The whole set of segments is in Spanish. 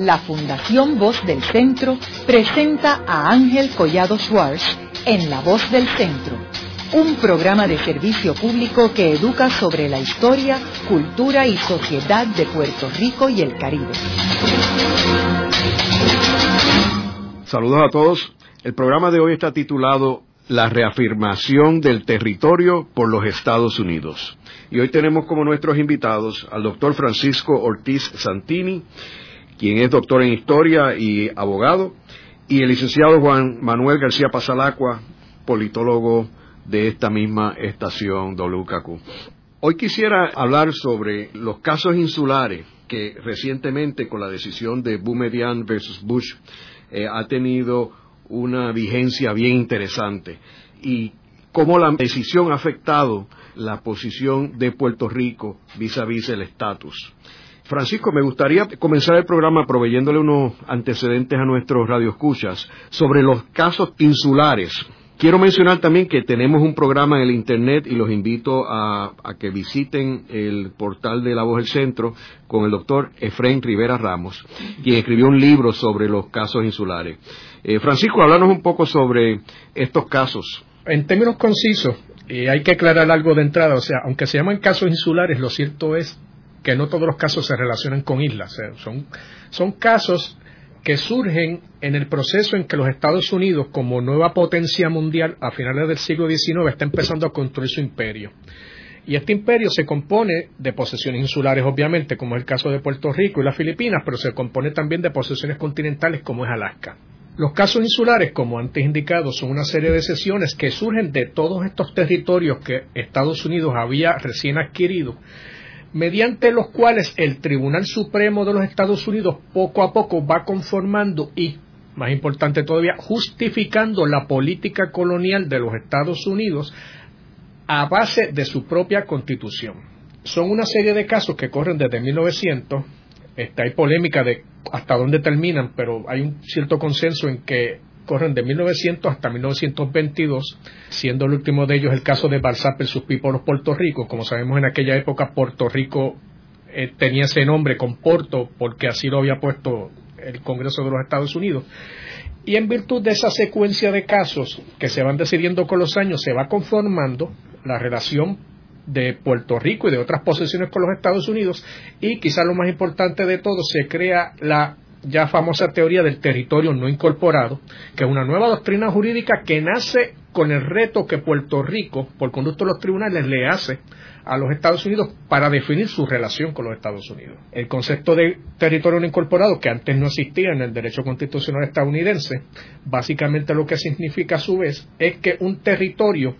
la Fundación Voz del Centro presenta a Ángel Collado Schwartz en La Voz del Centro, un programa de servicio público que educa sobre la historia, cultura y sociedad de Puerto Rico y el Caribe. Saludos a todos. El programa de hoy está titulado La reafirmación del territorio por los Estados Unidos. Y hoy tenemos como nuestros invitados al doctor Francisco Ortiz Santini, quien es doctor en historia y abogado, y el licenciado Juan Manuel García Pasalacua, politólogo de esta misma estación WKQ. Hoy quisiera hablar sobre los casos insulares que recientemente con la decisión de Boumedian versus Bush eh, ha tenido una vigencia bien interesante y cómo la decisión ha afectado la posición de Puerto Rico vis a vis el estatus. Francisco, me gustaría comenzar el programa proveyéndole unos antecedentes a nuestros radioescuchas sobre los casos insulares. Quiero mencionar también que tenemos un programa en el Internet y los invito a, que visiten el portal de La Voz del Centro con el doctor Efraín Rivera Ramos, quien escribió un libro sobre los casos insulares. Eh, Francisco, háblanos un poco sobre estos casos. En términos concisos, y hay que aclarar algo de entrada, o sea, aunque se llaman casos insulares, lo cierto es que no todos los casos se relacionan con islas, son, son casos que surgen en el proceso en que los Estados Unidos, como nueva potencia mundial a finales del siglo XIX, está empezando a construir su imperio. Y este imperio se compone de posesiones insulares, obviamente, como es el caso de Puerto Rico y las Filipinas, pero se compone también de posesiones continentales, como es Alaska. Los casos insulares, como antes indicado, son una serie de sesiones que surgen de todos estos territorios que Estados Unidos había recién adquirido, mediante los cuales el Tribunal Supremo de los Estados Unidos poco a poco va conformando y, más importante todavía, justificando la política colonial de los Estados Unidos a base de su propia constitución. Son una serie de casos que corren desde 1900 este, hay polémica de hasta dónde terminan, pero hay un cierto consenso en que corren de 1900 hasta 1922, siendo el último de ellos el caso de Balsap versus Píporos Puerto Rico. Como sabemos, en aquella época Puerto Rico eh, tenía ese nombre con Porto porque así lo había puesto el Congreso de los Estados Unidos. Y en virtud de esa secuencia de casos que se van decidiendo con los años, se va conformando la relación de Puerto Rico y de otras posesiones con los Estados Unidos y quizás lo más importante de todo se crea la ya famosa teoría del territorio no incorporado, que es una nueva doctrina jurídica que nace con el reto que Puerto Rico, por conducto de los tribunales, le hace a los Estados Unidos para definir su relación con los Estados Unidos. El concepto de territorio no incorporado, que antes no existía en el derecho constitucional estadounidense, básicamente lo que significa a su vez es que un territorio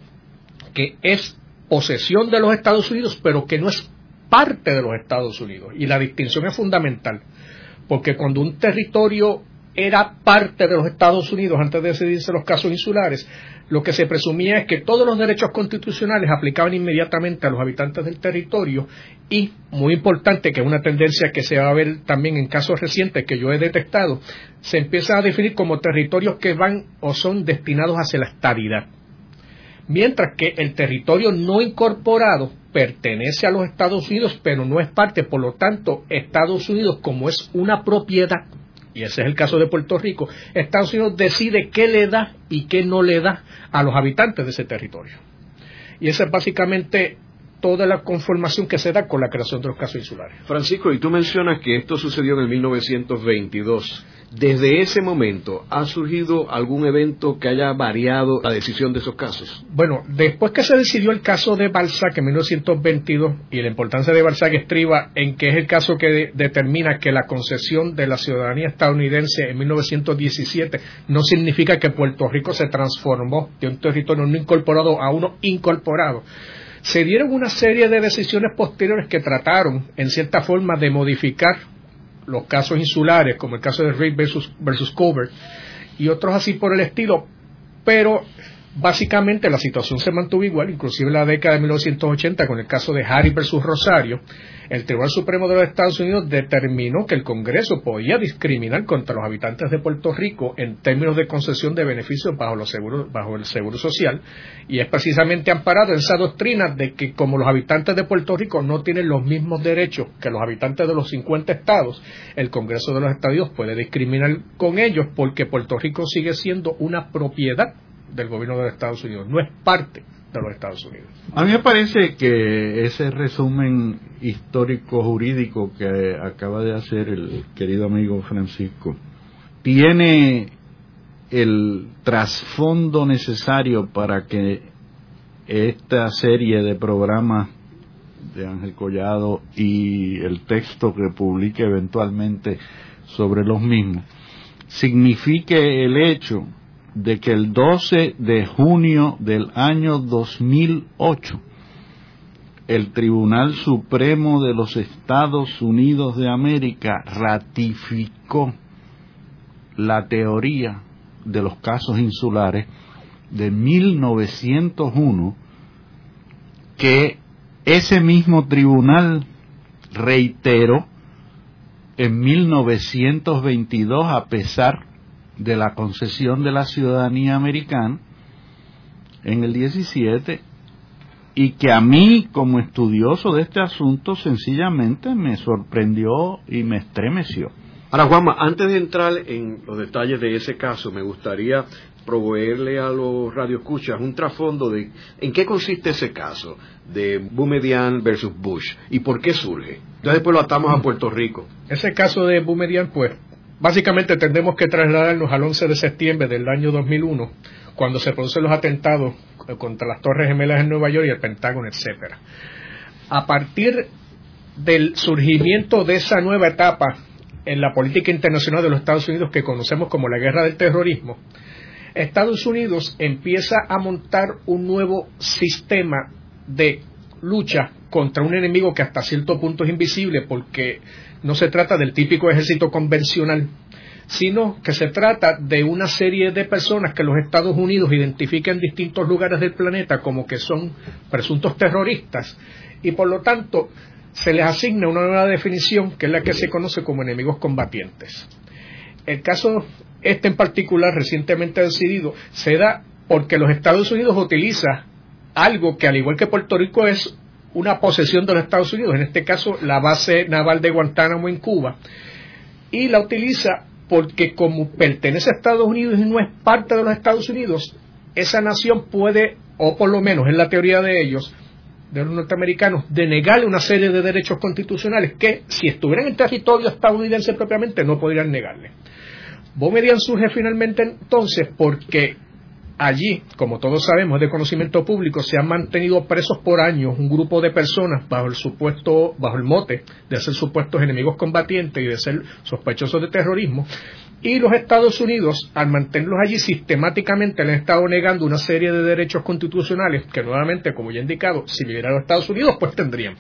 que es posesión de los Estados Unidos, pero que no es parte de los Estados Unidos. Y la distinción es fundamental, porque cuando un territorio era parte de los Estados Unidos antes de decidirse los casos insulares, lo que se presumía es que todos los derechos constitucionales aplicaban inmediatamente a los habitantes del territorio y, muy importante, que es una tendencia que se va a ver también en casos recientes que yo he detectado, se empieza a definir como territorios que van o son destinados hacia la estabilidad mientras que el territorio no incorporado pertenece a los Estados Unidos, pero no es parte, por lo tanto, Estados Unidos, como es una propiedad, y ese es el caso de Puerto Rico, Estados Unidos decide qué le da y qué no le da a los habitantes de ese territorio. Y esa es básicamente toda la conformación que se da con la creación de los casos insulares. Francisco, y tú mencionas que esto sucedió en el 1922. Desde ese momento, ¿ha surgido algún evento que haya variado la decisión de esos casos? Bueno, después que se decidió el caso de Balzac en 1922, y la importancia de Balzac estriba en que es el caso que determina que la concesión de la ciudadanía estadounidense en 1917 no significa que Puerto Rico se transformó de un territorio no incorporado a uno incorporado se dieron una serie de decisiones posteriores que trataron, en cierta forma, de modificar los casos insulares, como el caso de Reid versus, versus Covert, y otros así por el estilo, pero Básicamente la situación se mantuvo igual, inclusive en la década de 1980 con el caso de Harris versus Rosario, el Tribunal Supremo de los Estados Unidos determinó que el Congreso podía discriminar contra los habitantes de Puerto Rico en términos de concesión de beneficios bajo, los seguros, bajo el seguro social. Y es precisamente amparado esa doctrina de que como los habitantes de Puerto Rico no tienen los mismos derechos que los habitantes de los 50 estados, el Congreso de los Estados puede discriminar con ellos porque Puerto Rico sigue siendo una propiedad del gobierno de los Estados Unidos, no es parte de los Estados Unidos. A mí me parece que ese resumen histórico jurídico que acaba de hacer el querido amigo Francisco tiene el trasfondo necesario para que esta serie de programas de Ángel Collado y el texto que publique eventualmente sobre los mismos signifique el hecho de que el 12 de junio del año 2008 el Tribunal Supremo de los Estados Unidos de América ratificó la teoría de los casos insulares de 1901 que ese mismo tribunal reiteró en 1922 a pesar de la concesión de la ciudadanía americana en el 17 y que a mí como estudioso de este asunto sencillamente me sorprendió y me estremeció. Ahora Juanma, antes de entrar en los detalles de ese caso, me gustaría proveerle a los radioescuchas un trasfondo de en qué consiste ese caso de Boumedian versus Bush y por qué surge. Ya después lo atamos a Puerto Rico. Ese caso de Boumedian, pues, Básicamente tendremos que trasladarnos al 11 de septiembre del año 2001, cuando se producen los atentados contra las Torres Gemelas en Nueva York y el Pentágono, etcétera. A partir del surgimiento de esa nueva etapa en la política internacional de los Estados Unidos que conocemos como la guerra del terrorismo, Estados Unidos empieza a montar un nuevo sistema de lucha contra un enemigo que hasta cierto punto es invisible porque no se trata del típico ejército convencional, sino que se trata de una serie de personas que los Estados Unidos identifican en distintos lugares del planeta como que son presuntos terroristas y por lo tanto se les asigna una nueva definición que es la que se conoce como enemigos combatientes. El caso este en particular recientemente decidido se da porque los Estados Unidos utiliza algo que al igual que Puerto Rico es una posesión de los Estados Unidos, en este caso la base naval de Guantánamo en Cuba, y la utiliza porque como pertenece a Estados Unidos y no es parte de los Estados Unidos, esa nación puede, o por lo menos en la teoría de ellos, de los norteamericanos, denegarle una serie de derechos constitucionales que, si estuvieran en territorio estadounidense propiamente, no podrían negarle. Bomedian surge finalmente entonces porque Allí, como todos sabemos de conocimiento público, se han mantenido presos por años un grupo de personas bajo el supuesto, bajo el mote de ser supuestos enemigos combatientes y de ser sospechosos de terrorismo. Y los Estados Unidos, al mantenerlos allí sistemáticamente, le han estado negando una serie de derechos constitucionales que nuevamente, como ya he indicado, si vivieran los Estados Unidos, pues tendrían.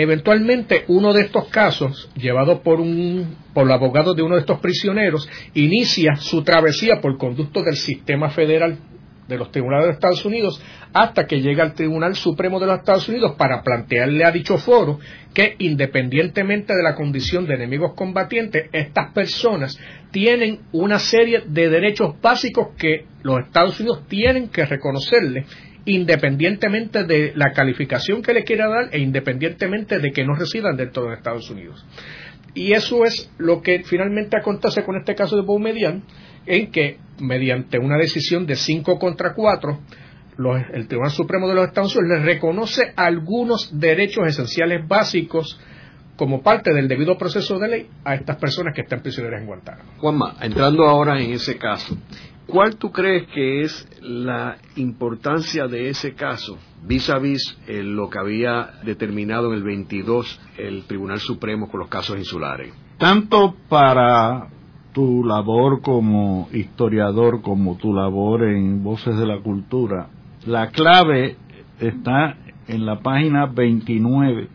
Eventualmente, uno de estos casos, llevado por, un, por el abogado de uno de estos prisioneros, inicia su travesía por conducto del sistema federal de los tribunales de Estados Unidos hasta que llega al Tribunal Supremo de los Estados Unidos para plantearle a dicho foro que independientemente de la condición de enemigos combatientes, estas personas tienen una serie de derechos básicos que los Estados Unidos tienen que reconocerle independientemente de la calificación que le quiera dar e independientemente de que no residan dentro de Estados Unidos. Y eso es lo que finalmente acontece con este caso de Boumedian, en que mediante una decisión de 5 contra 4, el Tribunal Supremo de los Estados Unidos le reconoce algunos derechos esenciales básicos como parte del debido proceso de ley a estas personas que están prisioneras en Guantánamo. Juanma, entrando ahora en ese caso, ¿Cuál tú crees que es la importancia de ese caso vis a vis lo que había determinado en el 22 el Tribunal Supremo con los casos insulares? Tanto para tu labor como historiador, como tu labor en Voces de la Cultura, la clave está en la página 29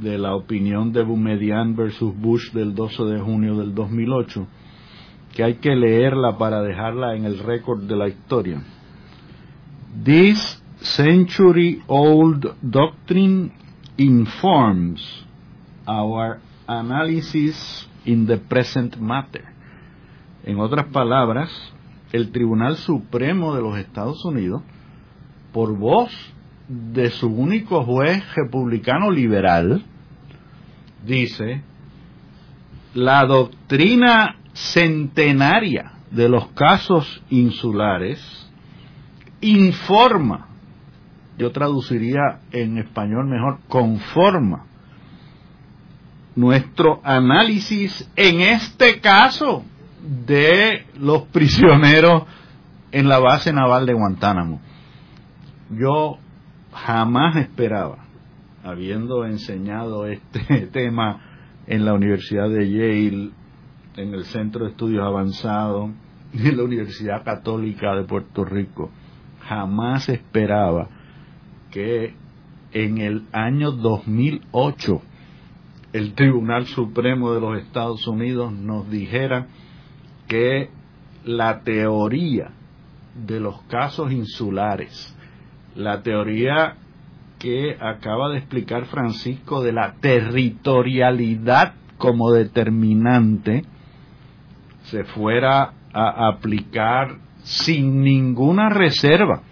de la opinión de Boumedian versus Bush del 12 de junio del 2008 que hay que leerla para dejarla en el récord de la historia. This century-old doctrine informs our analysis in the present matter. En otras palabras, el Tribunal Supremo de los Estados Unidos, por voz de su único juez republicano liberal, dice, la doctrina centenaria de los casos insulares informa, yo traduciría en español mejor, conforma nuestro análisis en este caso de los prisioneros en la base naval de Guantánamo. Yo jamás esperaba, habiendo enseñado este tema en la Universidad de Yale, en el Centro de Estudios Avanzados, en la Universidad Católica de Puerto Rico, jamás esperaba que en el año 2008 el Tribunal Supremo de los Estados Unidos nos dijera que la teoría de los casos insulares, la teoría que acaba de explicar Francisco de la territorialidad como determinante, se fuera a aplicar sin ninguna reserva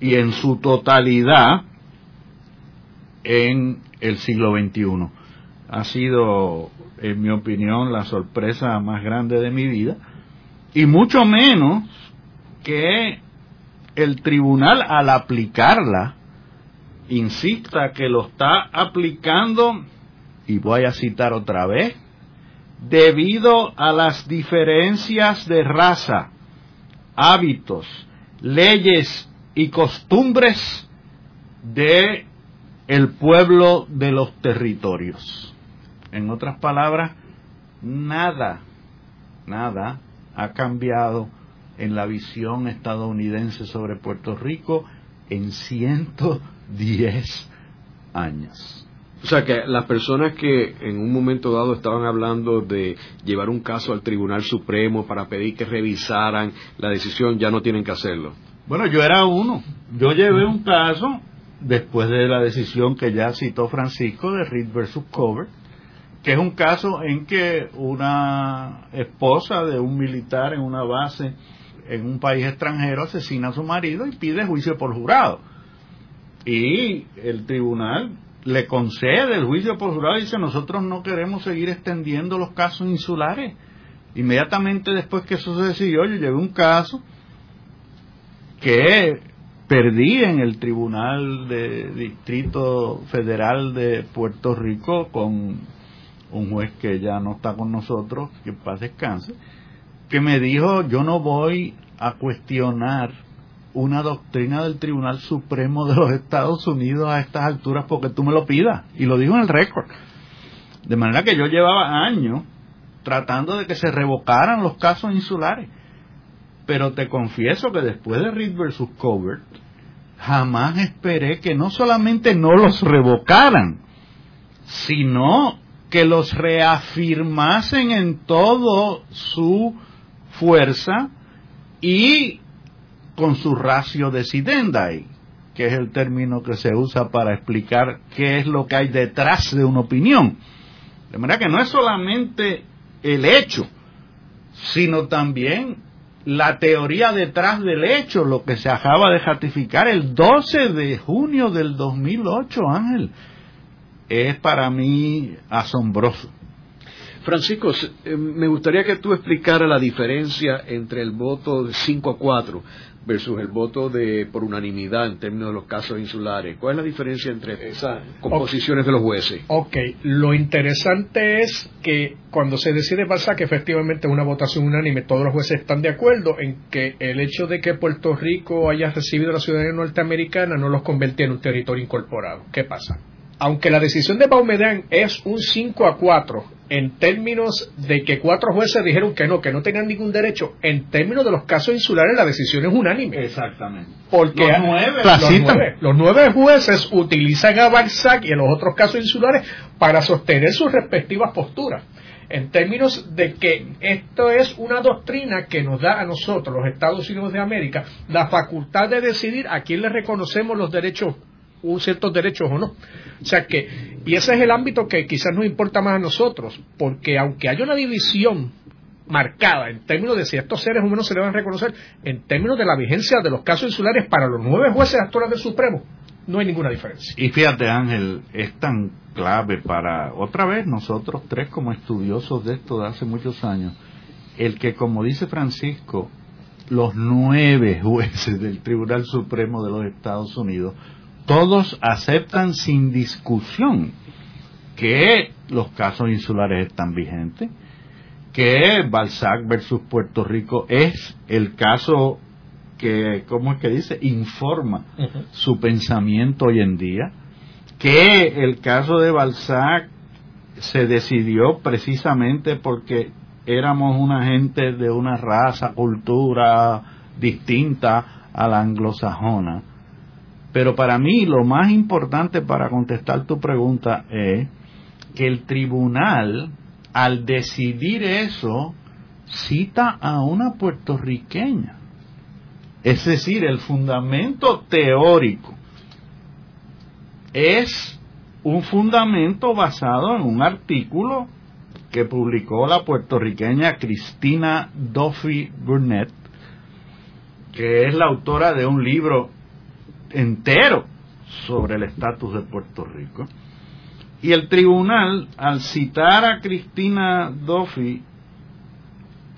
y en su totalidad en el siglo XXI ha sido, en mi opinión, la sorpresa más grande de mi vida, y mucho menos que el tribunal al aplicarla insista que lo está aplicando, y voy a citar otra vez, debido a las diferencias de raza, hábitos, leyes y costumbres de el pueblo de los territorios. En otras palabras, nada, nada ha cambiado en la visión estadounidense sobre Puerto Rico en 110 años. O sea que las personas que en un momento dado estaban hablando de llevar un caso al Tribunal Supremo para pedir que revisaran la decisión ya no tienen que hacerlo. Bueno, yo era uno. Yo llevé un caso después de la decisión que ya citó Francisco de Reed versus Cover que es un caso en que una esposa de un militar en una base en un país extranjero asesina a su marido y pide juicio por jurado. Y el tribunal le concede el juicio por y dice nosotros no queremos seguir extendiendo los casos insulares. Inmediatamente después que eso se decidió, yo llevé un caso que perdí en el Tribunal de Distrito Federal de Puerto Rico con un juez que ya no está con nosotros, que paz descanse, que me dijo, yo no voy a cuestionar una doctrina del Tribunal Supremo de los Estados Unidos a estas alturas porque tú me lo pidas. Y lo dijo en el récord. De manera que yo llevaba años tratando de que se revocaran los casos insulares. Pero te confieso que después de Reed versus Covert, jamás esperé que no solamente no los revocaran, sino que los reafirmasen en todo su fuerza y con su ratio decidendai, que es el término que se usa para explicar qué es lo que hay detrás de una opinión. De manera que no es solamente el hecho, sino también la teoría detrás del hecho, lo que se acaba de ratificar el 12 de junio del 2008, Ángel es para mí asombroso. Francisco, eh, me gustaría que tú explicaras la diferencia entre el voto de 5 a 4 versus el voto de por unanimidad en términos de los casos insulares. ¿Cuál es la diferencia entre esas composiciones de los jueces? Ok, lo interesante es que cuando se decide pasar que efectivamente es una votación unánime, todos los jueces están de acuerdo en que el hecho de que Puerto Rico haya recibido la ciudadanía norteamericana no los convierte en un territorio incorporado. ¿Qué pasa? aunque la decisión de Baumedán es un 5 a 4 en términos de que cuatro jueces dijeron que no, que no tenían ningún derecho, en términos de los casos insulares la decisión es unánime. Exactamente. Porque los nueve, los nueve, jueces utilizan a Barzac y en los otros casos insulares para sostener sus respectivas posturas. en términos de que esto es una doctrina que nos da a nosotros, los Estados Unidos de América, la facultad de decidir a quién le reconocemos los derechos, ciertos derechos o no. O sea que, y ese es el ámbito que quizás nos importa más a nosotros, porque aunque haya una división marcada en términos de si estos seres humanos se le van a reconocer, en términos de la vigencia de los casos insulares para los nueve jueces actores del Supremo, no hay ninguna diferencia. Y fíjate Ángel, es tan clave para, otra vez, nosotros tres como estudiosos de esto de hace muchos años, el que, como dice Francisco, los nueve jueces del Tribunal Supremo de los Estados Unidos, todos aceptan sin discusión que los casos insulares están vigentes, que Balzac versus Puerto Rico es el caso que, ¿cómo es que dice? Informa su pensamiento hoy en día, que el caso de Balzac se decidió precisamente porque éramos una gente de una raza, cultura distinta a la anglosajona. Pero para mí lo más importante para contestar tu pregunta es que el tribunal, al decidir eso, cita a una puertorriqueña. Es decir, el fundamento teórico es un fundamento basado en un artículo que publicó la puertorriqueña Cristina Duffy Burnett, que es la autora de un libro entero sobre el estatus de Puerto Rico. Y el tribunal, al citar a Cristina Duffy,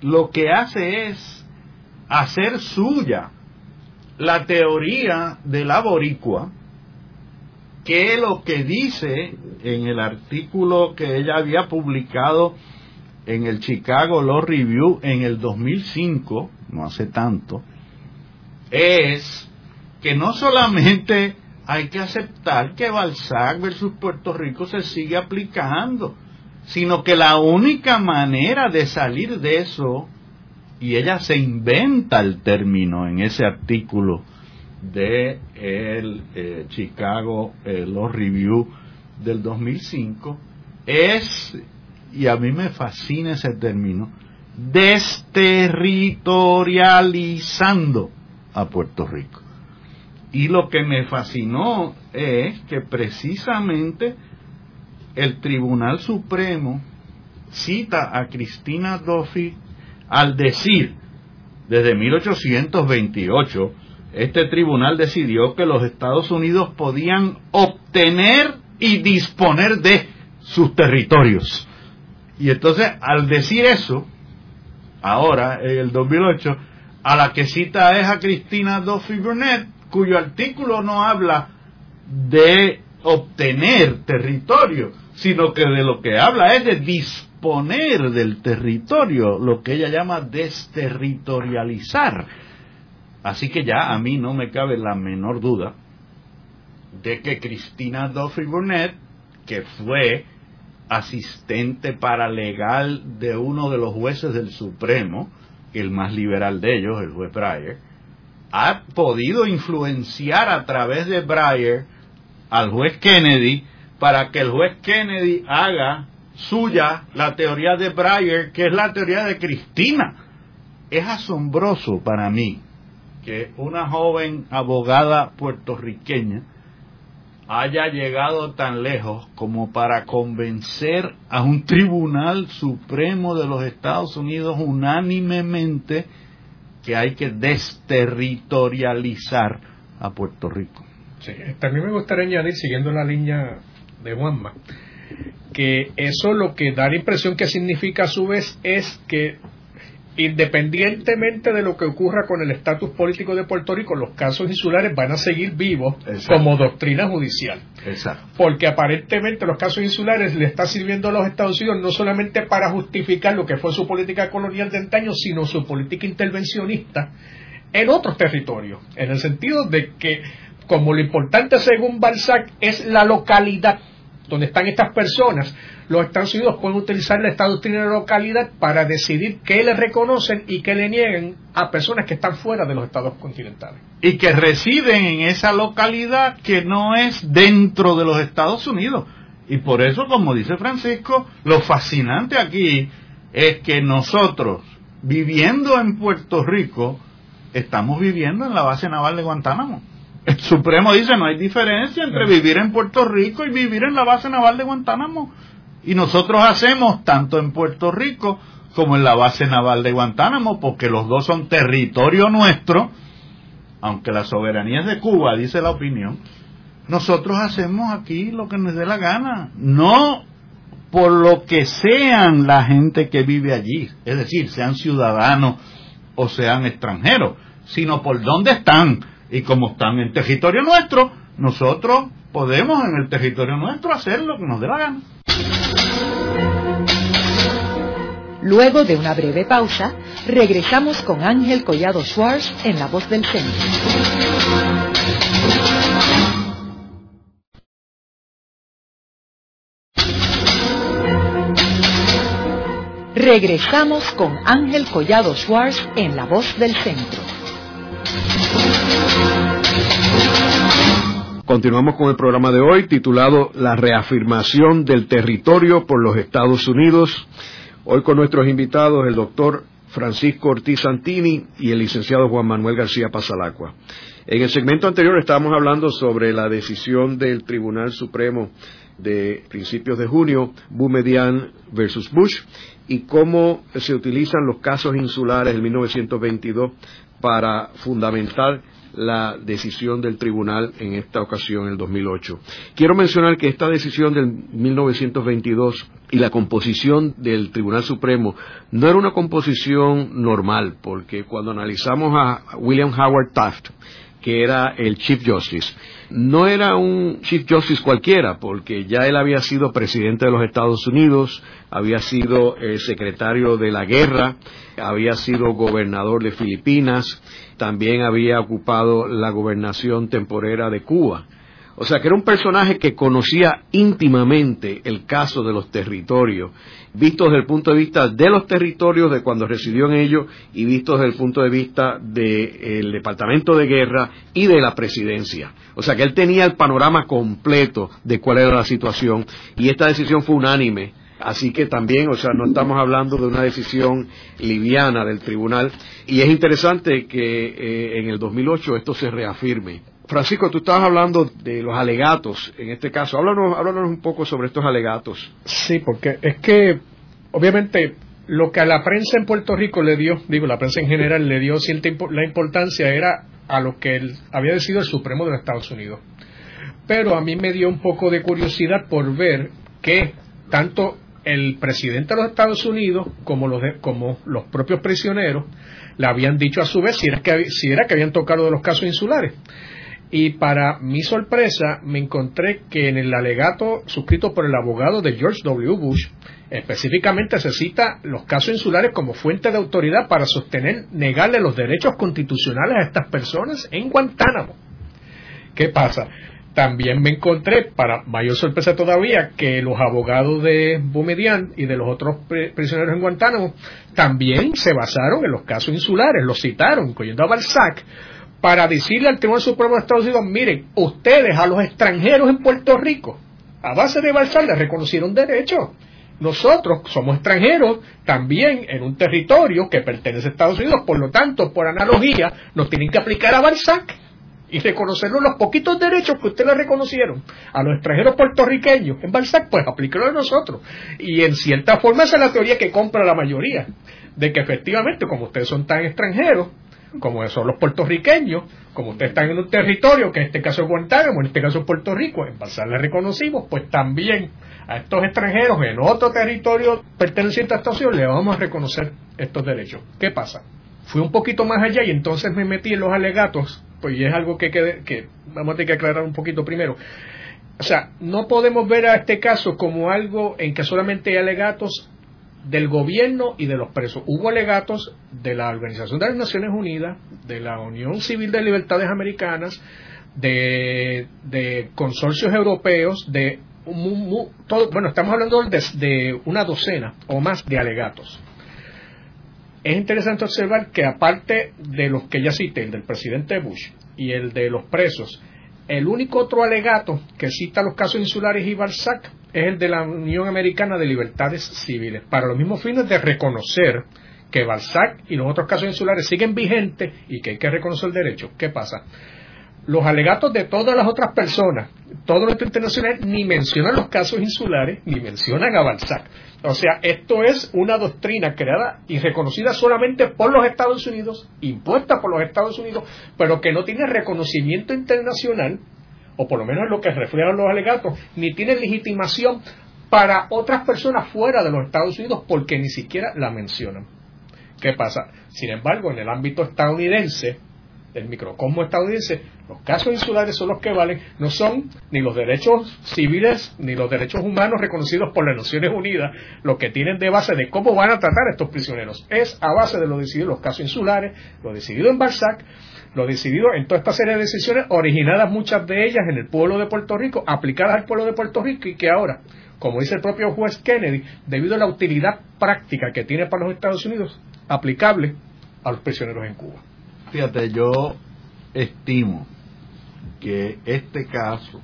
lo que hace es hacer suya la teoría de la boricua, que lo que dice en el artículo que ella había publicado en el Chicago Law Review en el 2005, no hace tanto, es que no solamente hay que aceptar que Balzac versus Puerto Rico se sigue aplicando, sino que la única manera de salir de eso, y ella se inventa el término en ese artículo, de el eh, Chicago eh, Law Review del 2005 es, y a mí me fascina ese término, desterritorializando a Puerto Rico. Y lo que me fascinó es que precisamente el Tribunal Supremo cita a Cristina Duffy al decir, desde 1828, este tribunal decidió que los Estados Unidos podían obtener y disponer de sus territorios. Y entonces, al decir eso, ahora, en el 2008, a la que cita es a Cristina Duffy Burnett, cuyo artículo no habla de obtener territorio, sino que de lo que habla es de disponer del territorio, lo que ella llama desterritorializar. Así que ya a mí no me cabe la menor duda de que Cristina Duffy Burnett, que fue asistente paralegal de uno de los jueces del Supremo, el más liberal de ellos, el juez Breyer, ha podido influenciar a través de Breyer al juez Kennedy para que el juez Kennedy haga suya la teoría de Breyer, que es la teoría de Cristina. Es asombroso para mí que una joven abogada puertorriqueña haya llegado tan lejos como para convencer a un tribunal supremo de los Estados Unidos unánimemente que hay que desterritorializar a Puerto Rico. Sí, también me gustaría añadir, siguiendo la línea de Juanma, que eso lo que da la impresión que significa a su vez es que independientemente de lo que ocurra con el estatus político de Puerto Rico, los casos insulares van a seguir vivos como doctrina judicial. Porque aparentemente los casos insulares le está sirviendo a los Estados Unidos no solamente para justificar lo que fue su política colonial de antaño, sino su política intervencionista en otros territorios. En el sentido de que, como lo importante según Balzac es la localidad donde están estas personas, los Estados Unidos pueden utilizar la esta doctrina de localidad para decidir qué le reconocen y qué le nieguen a personas que están fuera de los estados continentales. Y que residen en esa localidad que no es dentro de los Estados Unidos. Y por eso, como dice Francisco, lo fascinante aquí es que nosotros, viviendo en Puerto Rico, estamos viviendo en la base naval de Guantánamo. El Supremo dice no hay diferencia entre vivir en Puerto Rico y vivir en la base naval de Guantánamo. Y nosotros hacemos tanto en Puerto Rico como en la base naval de Guantánamo, porque los dos son territorio nuestro, aunque la soberanía es de Cuba, dice la opinión, nosotros hacemos aquí lo que nos dé la gana, no por lo que sean la gente que vive allí, es decir, sean ciudadanos o sean extranjeros, sino por dónde están. Y como están en territorio nuestro, nosotros podemos en el territorio nuestro hacer lo que nos dé la gana. Luego de una breve pausa, regresamos con Ángel Collado Schwartz en La Voz del Centro. Regresamos con Ángel Collado Schwartz en La Voz del Centro. Continuamos con el programa de hoy titulado La reafirmación del territorio por los Estados Unidos. Hoy con nuestros invitados el doctor Francisco Ortiz Santini y el licenciado Juan Manuel García Pasalacua. En el segmento anterior estábamos hablando sobre la decisión del Tribunal Supremo de principios de junio, Boumedian versus Bush, y cómo se utilizan los casos insulares del 1922 para fundamentar la decisión del tribunal en esta ocasión, en el 2008. Quiero mencionar que esta decisión del 1922 y la composición del Tribunal Supremo no era una composición normal, porque cuando analizamos a William Howard Taft, que era el Chief Justice, no era un Chief Justice cualquiera, porque ya él había sido presidente de los Estados Unidos, había sido eh, secretario de la guerra, había sido gobernador de Filipinas, también había ocupado la gobernación temporera de Cuba. O sea que era un personaje que conocía íntimamente el caso de los territorios, visto desde el punto de vista de los territorios de cuando residió en ellos y visto desde el punto de vista del Departamento de Guerra y de la presidencia. O sea que él tenía el panorama completo de cuál era la situación y esta decisión fue unánime. Así que también, o sea, no estamos hablando de una decisión liviana del tribunal y es interesante que eh, en el 2008 esto se reafirme. Francisco, tú estabas hablando de los alegatos en este caso. Háblanos, háblanos un poco sobre estos alegatos. Sí, porque es que, obviamente, lo que a la prensa en Puerto Rico le dio, digo, la prensa en general le dio cierta la importancia era a lo que había decidido el Supremo de los Estados Unidos. Pero a mí me dio un poco de curiosidad por ver que tanto el presidente de los Estados Unidos como los, como los propios prisioneros le habían dicho a su vez si era, que, si era que habían tocado de los casos insulares. Y para mi sorpresa me encontré que en el alegato suscrito por el abogado de George W. Bush, específicamente se cita los casos insulares como fuente de autoridad para sostener, negarle los derechos constitucionales a estas personas en Guantánamo. ¿Qué pasa? También me encontré, para mayor sorpresa todavía, que los abogados de Boumedian y de los otros prisioneros en Guantánamo también se basaron en los casos insulares, los citaron, incluyendo a Balzac, para decirle al Tribunal Supremo de Estados Unidos, miren, ustedes a los extranjeros en Puerto Rico, a base de Balsar, les reconocieron derechos. Nosotros somos extranjeros también en un territorio que pertenece a Estados Unidos, por lo tanto, por analogía, nos tienen que aplicar a Balzac y reconocernos los poquitos derechos que ustedes reconocieron a los extranjeros puertorriqueños en Balzac, pues aplíquenlo a nosotros. Y en cierta forma esa es la teoría que compra la mayoría, de que efectivamente, como ustedes son tan extranjeros, como son los puertorriqueños, como ustedes están en un territorio, que en este caso es Guantánamo, en este caso es Puerto Rico, en Balsar le reconocimos, pues también a estos extranjeros en otro territorio perteneciente a esta Unidos le vamos a reconocer estos derechos. ¿Qué pasa? Fui un poquito más allá y entonces me metí en los alegatos, pues es algo que, que vamos a tener que aclarar un poquito primero. O sea, no podemos ver a este caso como algo en que solamente hay alegatos del gobierno y de los presos. Hubo alegatos de la Organización de las Naciones Unidas, de la Unión Civil de Libertades Americanas, de, consorcios europeos, de bueno, estamos hablando de, una docena o más de alegatos. Es interesante observar que aparte de los que ya cité, el del presidente Bush y el de los presos, el único otro alegato que cita los casos insulares y Balzac es el de la Unión Americana de Libertades Civiles, para los mismos fines de reconocer que Balzac y los otros casos insulares siguen vigentes y que hay que reconocer el derecho. ¿Qué pasa? Los alegatos de todas las otras personas, todo lo internacional, ni mencionan los casos insulares, ni mencionan a Balzac. O sea, esto es una doctrina creada y reconocida solamente por los Estados Unidos, impuesta por los Estados Unidos, pero que no tiene reconocimiento internacional, o por lo menos es lo que reflejan los alegatos, ni tiene legitimación para otras personas fuera de los Estados Unidos porque ni siquiera la mencionan. ¿Qué pasa? Sin embargo, en el ámbito estadounidense, del microcosmo estadounidense, los casos insulares son los que valen, no son ni los derechos civiles ni los derechos humanos reconocidos por las Naciones Unidas, lo que tienen de base de cómo van a tratar a estos prisioneros. Es a base de lo decidido en los casos insulares, lo decidido en Balzac, lo decidido en toda esta serie de decisiones, originadas muchas de ellas en el pueblo de Puerto Rico, aplicadas al pueblo de Puerto Rico y que ahora, como dice el propio juez Kennedy, debido a la utilidad práctica que tiene para los Estados Unidos, aplicable a los prisioneros en Cuba. Fíjate, yo estimo que este caso,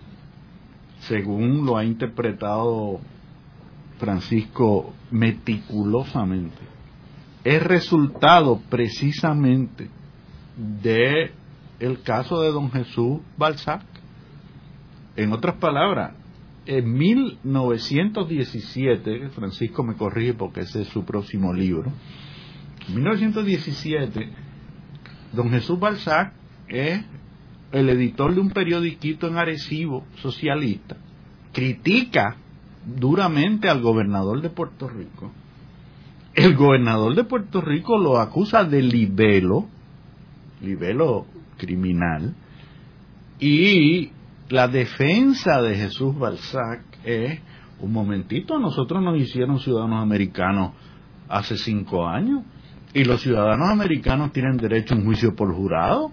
según lo ha interpretado Francisco meticulosamente, es resultado precisamente de el caso de don Jesús Balzac. En otras palabras, en 1917, Francisco me corrige porque ese es su próximo libro, en 1917, don Jesús Balzac es el editor de un periodiquito en Arecibo, socialista, critica duramente al gobernador de Puerto Rico. El gobernador de Puerto Rico lo acusa de libelo, libelo criminal, y la defensa de Jesús Balzac es, un momentito, nosotros nos hicieron ciudadanos americanos hace cinco años, y los ciudadanos americanos tienen derecho a un juicio por jurado.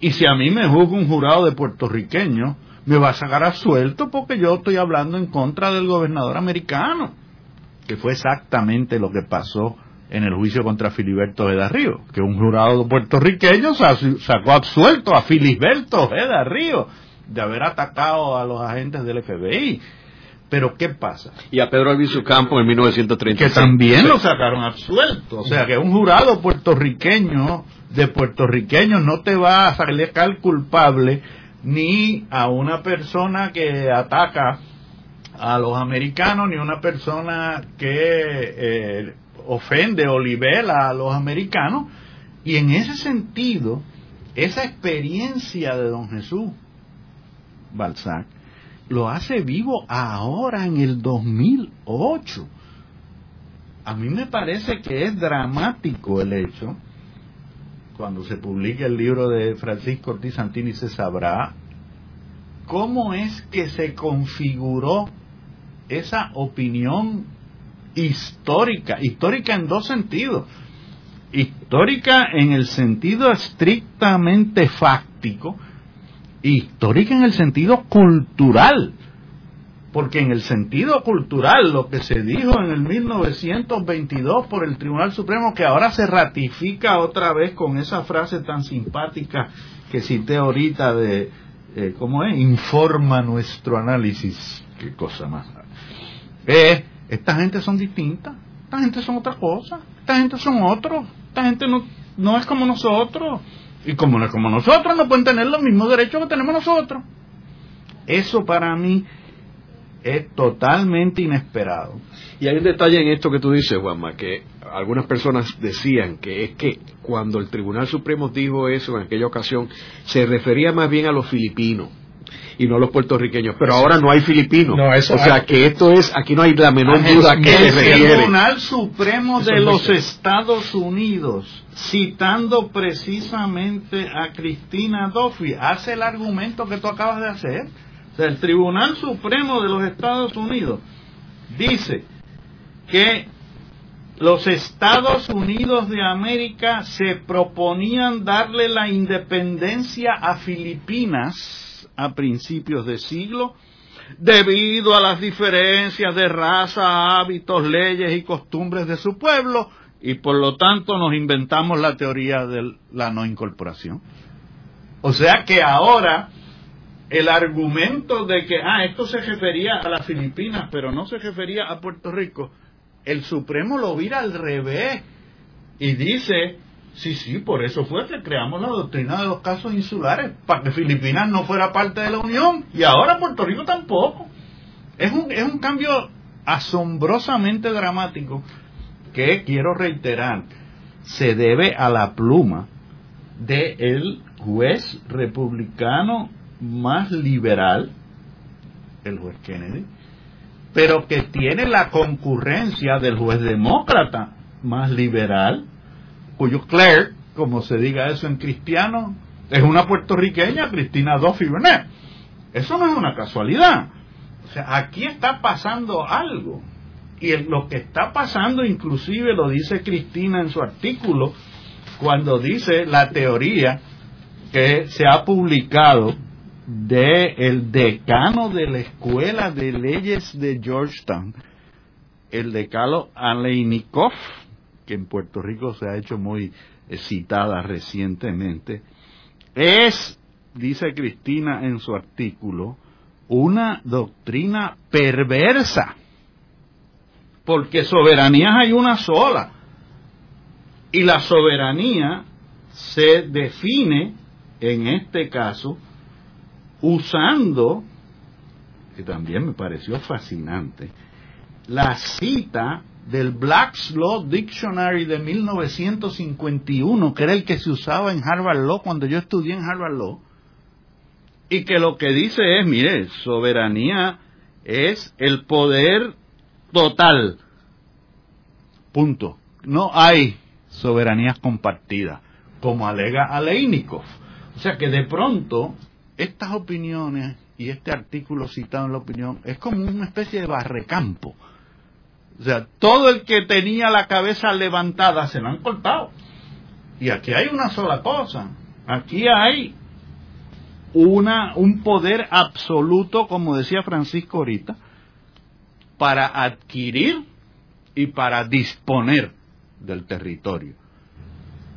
Y si a mí me juzga un jurado de puertorriqueño, me va a sacar a suelto porque yo estoy hablando en contra del gobernador americano, que fue exactamente lo que pasó en el juicio contra Filiberto Veda Río, que un jurado puertorriqueño sacó absuelto a Filiberto Río de haber atacado a los agentes del FBI. Pero ¿qué pasa? Y a Pedro Albizu Campo en 1936. Que también lo sacaron absuelto. O sea, que un jurado puertorriqueño de puertorriqueños no te va a sacar culpable ni a una persona que ataca a los americanos, ni a una persona que eh, ofende o libela a los americanos. Y en ese sentido, esa experiencia de don Jesús Balzac lo hace vivo ahora en el 2008. A mí me parece que es dramático el hecho, cuando se publique el libro de Francisco Ortiz Santini se sabrá cómo es que se configuró esa opinión histórica, histórica en dos sentidos. Histórica en el sentido estrictamente fáctico, histórica en el sentido cultural, porque en el sentido cultural lo que se dijo en el 1922 por el Tribunal Supremo, que ahora se ratifica otra vez con esa frase tan simpática que cité ahorita de, eh, ¿cómo es? Informa nuestro análisis, qué cosa más. Eh, esta gente son distintas, esta gente son otra cosa, esta gente son otros, esta gente no, no es como nosotros. Y como, como nosotros no pueden tener los mismos derechos que tenemos nosotros. Eso para mí es totalmente inesperado. Y hay un detalle en esto que tú dices, Juanma, que algunas personas decían que es que cuando el Tribunal Supremo dijo eso en aquella ocasión, se refería más bien a los filipinos y no los puertorriqueños. Pero ahora no hay filipinos. o sea que esto es, aquí no hay la menor duda que el Tribunal Supremo de los Estados Unidos, citando precisamente a Cristina Duffy, hace el argumento que tú acabas de hacer. O sea, el Tribunal Supremo de los Estados Unidos dice que los Estados Unidos de América se proponían darle la independencia a Filipinas a principios de siglo, debido a las diferencias de raza, hábitos, leyes y costumbres de su pueblo, y por lo tanto nos inventamos la teoría de la no incorporación. O sea que ahora el argumento de que, ah, esto se refería a las Filipinas, pero no se refería a Puerto Rico, el Supremo lo vira al revés y dice, sí, sí, por eso fue que creamos la doctrina de los casos insulares, para que Filipinas no fuera parte de la Unión y ahora Puerto Rico tampoco. Es un, es un cambio asombrosamente dramático que quiero reiterar, se debe a la pluma del el juez republicano más liberal, el juez Kennedy, pero que tiene la concurrencia del juez demócrata más liberal, cuyo clerk, como se diga eso en cristiano, es una puertorriqueña, Cristina Duffy Burnett. Eso no es una casualidad. O sea, aquí está pasando algo. Y lo que está pasando, inclusive lo dice Cristina en su artículo, cuando dice la teoría que se ha publicado de el decano de la Escuela de Leyes de Georgetown, el decano Aleinikov, que en Puerto Rico se ha hecho muy citada recientemente, es, dice Cristina en su artículo, una doctrina perversa, porque soberanías hay una sola, y la soberanía se define, en este caso, usando, que también me pareció fascinante, la cita del Black's Law Dictionary de 1951, que era el que se usaba en Harvard Law cuando yo estudié en Harvard Law, y que lo que dice es, mire, soberanía es el poder total. Punto. No hay soberanías compartidas, como alega Aleinikov. O sea que de pronto estas opiniones y este artículo citado en la opinión es como una especie de barrecampo. O sea, todo el que tenía la cabeza levantada se lo han cortado. Y aquí hay una sola cosa. Aquí hay una, un poder absoluto, como decía Francisco ahorita, para adquirir y para disponer del territorio.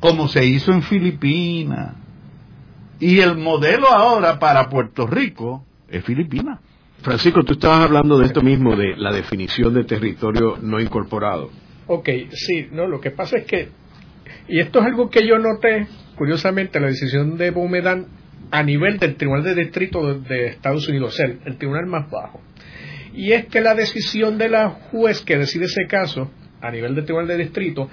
Como se hizo en Filipinas, y el modelo ahora para Puerto Rico es Filipinas. Francisco, tú estabas hablando de esto mismo, de la definición de territorio no incorporado. Ok, sí, no, lo que pasa es que, y esto es algo que yo noté, curiosamente, la decisión de Boumedán a nivel del Tribunal de Distrito de Estados Unidos, el, el tribunal más bajo. Y es que la decisión de la juez que decide ese caso, a nivel del Tribunal de Distrito,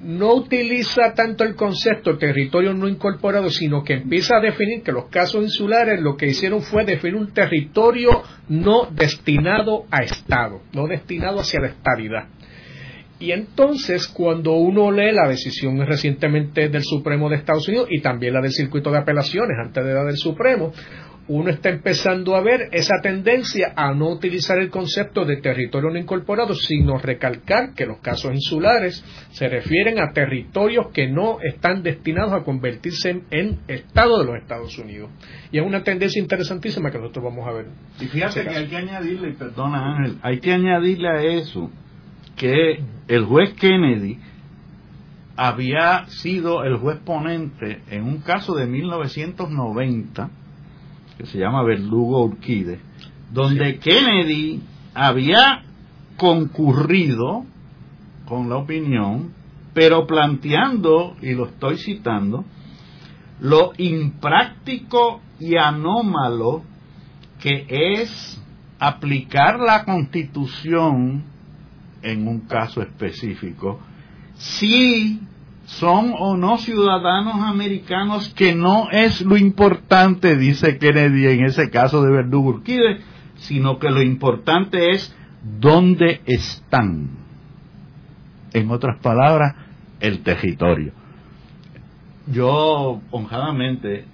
no utiliza tanto el concepto territorio no incorporado, sino que empieza a definir que los casos insulares lo que hicieron fue definir un territorio no destinado a Estado, no destinado hacia la estabilidad. Y entonces, cuando uno lee la decisión recientemente del Supremo de Estados Unidos y también la del Circuito de Apelaciones antes de la del Supremo, uno está empezando a ver esa tendencia a no utilizar el concepto de territorio no incorporado, sino recalcar que los casos insulares se refieren a territorios que no están destinados a convertirse en, Estado de los Estados Unidos. Y es una tendencia interesantísima que nosotros vamos a ver. Y fíjate que hay que añadirle, perdona Ángel, hay que añadirle a eso que el juez Kennedy había sido el juez ponente en un caso de 1990 que se llama Verdugo Urquide, donde Kennedy había concurrido con la opinión, pero planteando, y lo estoy citando, lo impráctico y anómalo que es aplicar la constitución en un caso específico si son o no ciudadanos americanos, que no es lo importante, dice Kennedy en ese caso de Verdugo Urquide, sino que lo importante es dónde están. En otras palabras, el territorio. Yo, honradamente,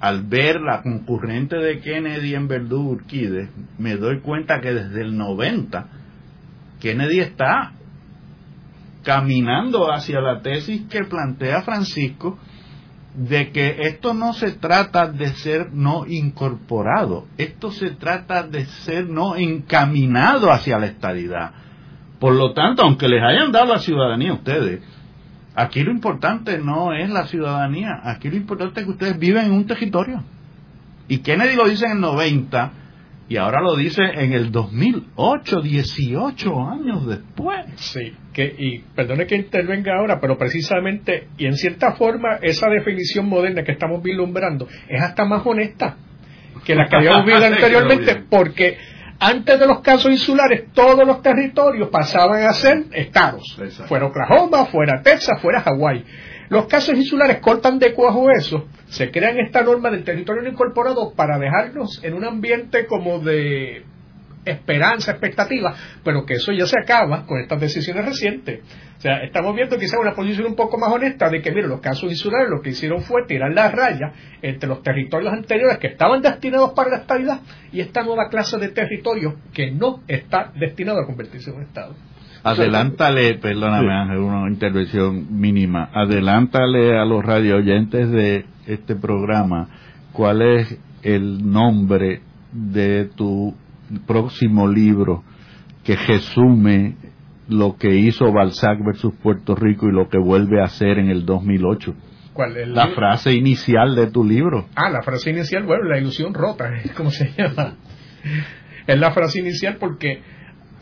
al ver la concurrente de Kennedy en Verdugo Urquide, me doy cuenta que desde el 90 Kennedy está caminando hacia la tesis que plantea Francisco de que esto no se trata de ser no incorporado, esto se trata de ser no encaminado hacia la estadidad. Por lo tanto, aunque les hayan dado la ciudadanía a ustedes, aquí lo importante no es la ciudadanía, aquí lo importante es que ustedes viven en un territorio. Y Kennedy lo dice en el 90 y ahora lo dice en el 2008, 18 años después. Sí, que, y perdone que intervenga ahora, pero precisamente, y en cierta forma, esa definición moderna que estamos vislumbrando es hasta más honesta que la que habíamos visto anteriormente, porque antes de los casos insulares, todos los territorios pasaban a ser estados, fuera Oklahoma, fuera Texas, fuera Hawái. Los casos insulares cortan de cuajo eso, se crean esta norma del territorio no incorporado para dejarnos en un ambiente como de esperanza, expectativa, pero que eso ya se acaba con estas decisiones recientes. O sea, estamos viendo quizás una posición un poco más honesta de que, mire, los casos insulares lo que hicieron fue tirar la raya entre los territorios anteriores que estaban destinados para la estabilidad y esta nueva clase de territorio que no está destinado a convertirse en un Estado. Adelántale, perdóname Ángel, una intervención mínima. Adelántale a los radio oyentes de este programa cuál es el nombre de tu próximo libro que resume lo que hizo Balzac versus Puerto Rico y lo que vuelve a hacer en el 2008. ¿Cuál es la frase inicial de tu libro? Ah, la frase inicial, bueno, la ilusión rota, ¿cómo se llama? Es la frase inicial porque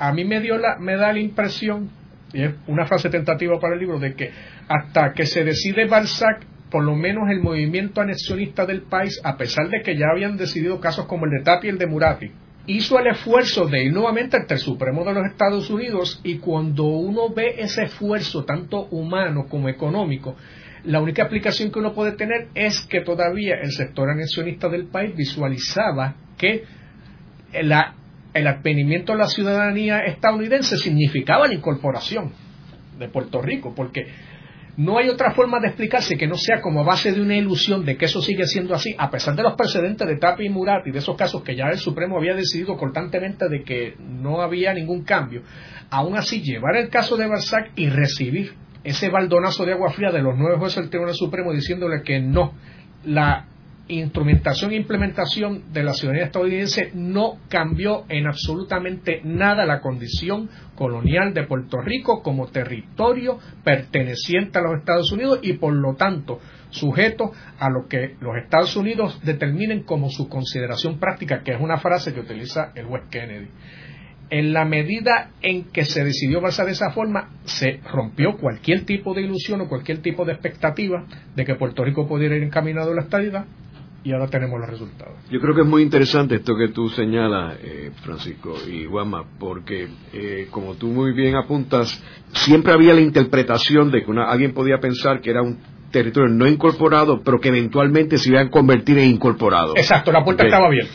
a mí me dio la, me da la impresión, y es una frase tentativa para el libro, de que hasta que se decide Balzac, por lo menos el movimiento anexionista del país, a pesar de que ya habían decidido casos como el de Tapi y el de Murati, hizo el esfuerzo de ir nuevamente ante el Supremo de los Estados Unidos y cuando uno ve ese esfuerzo, tanto humano como económico, la única aplicación que uno puede tener es que todavía el sector anexionista del país visualizaba que la el advenimiento de la ciudadanía estadounidense significaba la incorporación de Puerto Rico, porque no hay otra forma de explicarse que no sea como base de una ilusión de que eso sigue siendo así, a pesar de los precedentes de Tapi y Murat y de esos casos que ya el Supremo había decidido cortantemente de que no había ningún cambio. Aún así, llevar el caso de Barsac y recibir ese baldonazo de agua fría de los nueve jueces del Tribunal Supremo diciéndole que no, la instrumentación e implementación de la ciudadanía estadounidense no cambió en absolutamente nada la condición colonial de Puerto Rico como territorio perteneciente a los Estados Unidos y por lo tanto sujeto a lo que los Estados Unidos determinen como su consideración práctica, que es una frase que utiliza el juez Kennedy. En la medida en que se decidió basar de esa forma, se rompió cualquier tipo de ilusión o cualquier tipo de expectativa de que Puerto Rico pudiera ir encaminado a la estadidad y ahora tenemos los resultados. Yo creo que es muy interesante esto que tú señalas, eh, Francisco y Guama, porque eh, como tú muy bien apuntas, siempre había la interpretación de que alguien podía pensar que era un territorio no incorporado, pero que eventualmente se iba a convertir en incorporado. Exacto, la puerta estaba abierta.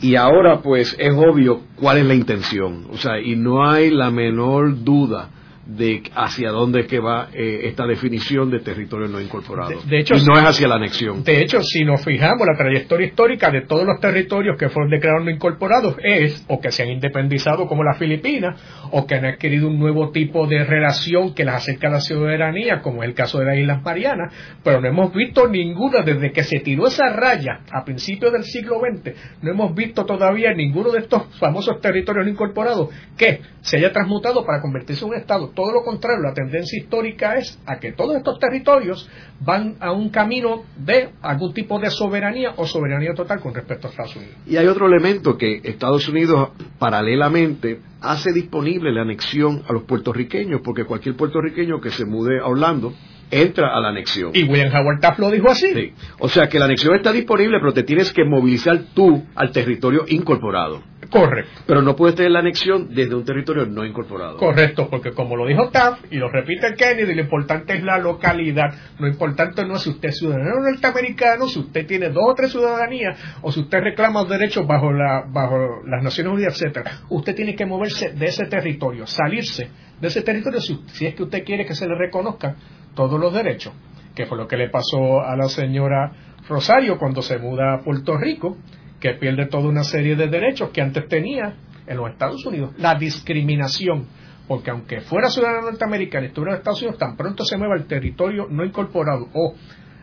Y ahora pues es obvio cuál es la intención, o sea, y no hay la menor duda de hacia dónde es que va eh, esta definición de territorio no incorporado. De, hecho, y no es hacia la anexión. De hecho, si nos fijamos, la trayectoria histórica de todos los territorios que fueron declarados no incorporados es o que se han independizado como las Filipinas o que han adquirido un nuevo tipo de relación que las acerca a la ciudadanía, como es el caso de las Islas Marianas, pero no hemos visto ninguna desde que se tiró esa raya a principios del siglo XX, no hemos visto todavía ninguno de estos famosos territorios no incorporados que se haya transmutado para convertirse en un Estado todo lo contrario, la tendencia histórica es a que todos estos territorios van a un camino de algún tipo de soberanía o soberanía total con respecto a Estados Unidos. Y hay otro elemento que Estados Unidos paralelamente hace disponible la anexión a los puertorriqueños, porque cualquier puertorriqueño que se mude a Orlando entra a la anexión. Y William Howard Taft lo dijo así. O sea que la anexión está disponible, pero te tienes que movilizar tú al territorio incorporado. Correcto. Pero no puedes tener la anexión desde un territorio no incorporado. Correcto, porque como lo dijo Taft y lo repite Kennedy, lo importante es la localidad. Lo importante no es si usted es ciudadano norteamericano, si usted tiene dos o tres ciudadanías, o si usted reclama derechos bajo, la, bajo las Naciones Unidas, etcétera. Usted tiene que moverse de ese territorio, salirse de ese territorio si, si es que usted quiere que se le reconozcan todos los derechos, que fue lo que le pasó a la señora Rosario cuando se muda a Puerto Rico, que pierde toda una serie de derechos que antes tenía en los Estados Unidos. La discriminación, porque aunque fuera ciudadana norteamericana y estuviera en Estados Unidos, tan pronto se mueva al territorio no incorporado o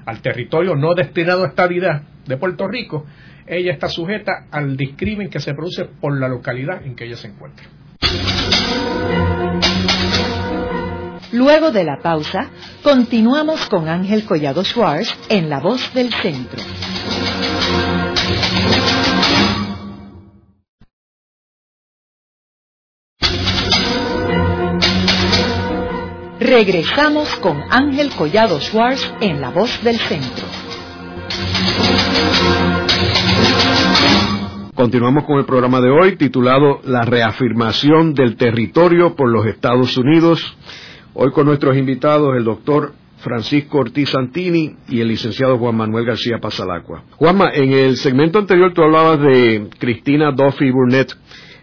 al territorio no destinado a estabilidad de Puerto Rico, ella está sujeta al discrimen que se produce por la localidad en que ella se encuentra. Luego de la pausa, continuamos con Ángel Collado Schwartz en La Voz del Centro. Regresamos con Ángel Collado Schwartz en La Voz del Centro. Continuamos con el programa de hoy titulado La reafirmación del territorio por los Estados Unidos Hoy con nuestros invitados el doctor Francisco Ortiz Santini y el licenciado Juan Manuel García Pasalacua. Juanma, en el segmento anterior tú hablabas de Cristina Duffy Burnett.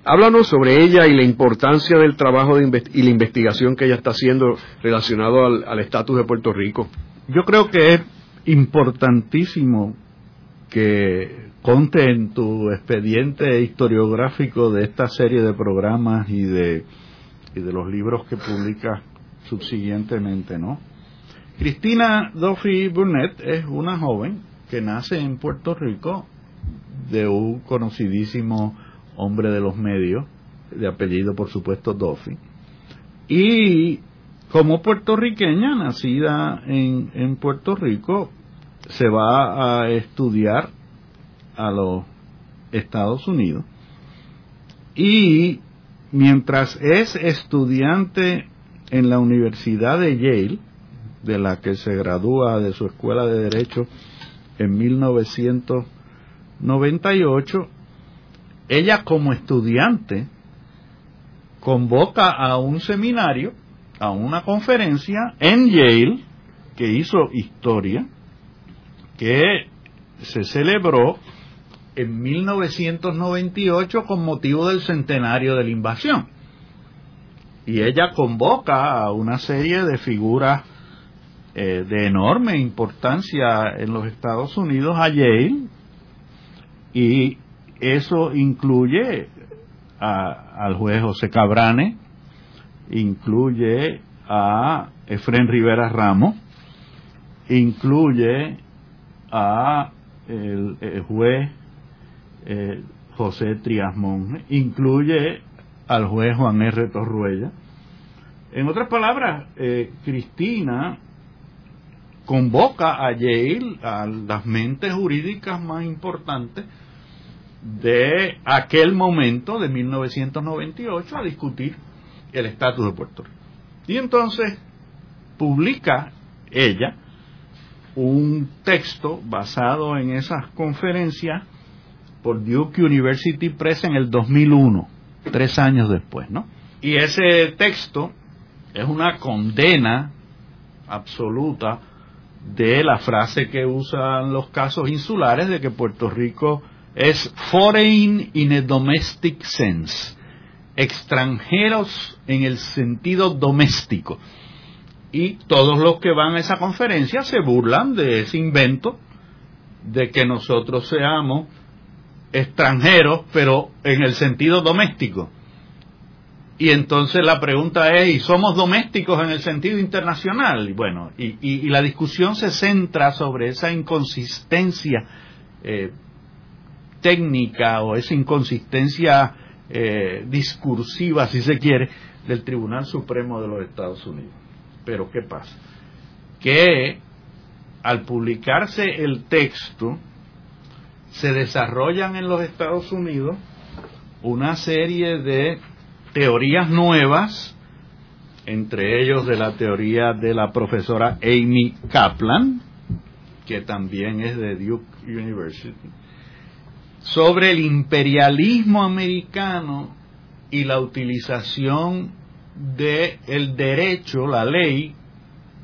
Háblanos sobre ella y la importancia del trabajo y la investigación que ella está haciendo relacionado al estatus de Puerto Rico. Yo creo que es importantísimo que conte en tu expediente historiográfico de esta serie de programas y de, y de los libros que publicas subsiguientemente, ¿no? Cristina Duffy Burnett es una joven que nace en Puerto Rico de un conocidísimo hombre de los medios, de apellido por supuesto Duffy, y como puertorriqueña nacida en, en Puerto Rico, se va a estudiar a los Estados Unidos y mientras es estudiante en la Universidad de Yale, de la que se gradúa de su escuela de Derecho en 1998, ella como estudiante convoca a un seminario, a una conferencia en Yale, que hizo historia, que se celebró en 1998 con motivo del centenario de la invasión. Y ella convoca a una serie de figuras eh, de enorme importancia en los Estados Unidos a Yale y eso incluye al juez José Cabrane, incluye a Efren Rivera Ramos, incluye a el, juez eh, José Trias Monge, incluye al juez Juan R. Torruella. En otras palabras, eh, Cristina convoca a Yale, a las mentes jurídicas más importantes de aquel momento, de 1998, a discutir el estatus de Puerto Rico. Y entonces publica ella un texto basado en esas conferencias por Duke University Press en el 2001, tres años después, ¿no? Y ese texto es una condena absoluta de la frase que usan los casos insulares de que Puerto Rico es foreign in a domestic sense, extranjeros en el sentido doméstico y todos los que van a esa conferencia se burlan de ese invento de que nosotros seamos extranjeros, pero en el sentido doméstico. Y entonces la pregunta es, ¿y somos domésticos en el sentido internacional? Y bueno, y, la discusión se centra sobre esa inconsistencia eh, técnica o esa inconsistencia eh, discursiva, si se quiere, del Tribunal Supremo de los Estados Unidos. Pero ¿qué pasa? Que al publicarse el texto, se desarrollan en los Estados Unidos una serie de teorías nuevas, entre ellos de la teoría de la profesora Amy Kaplan, que también es de Duke University, sobre el imperialismo americano y la utilización de el derecho, la ley,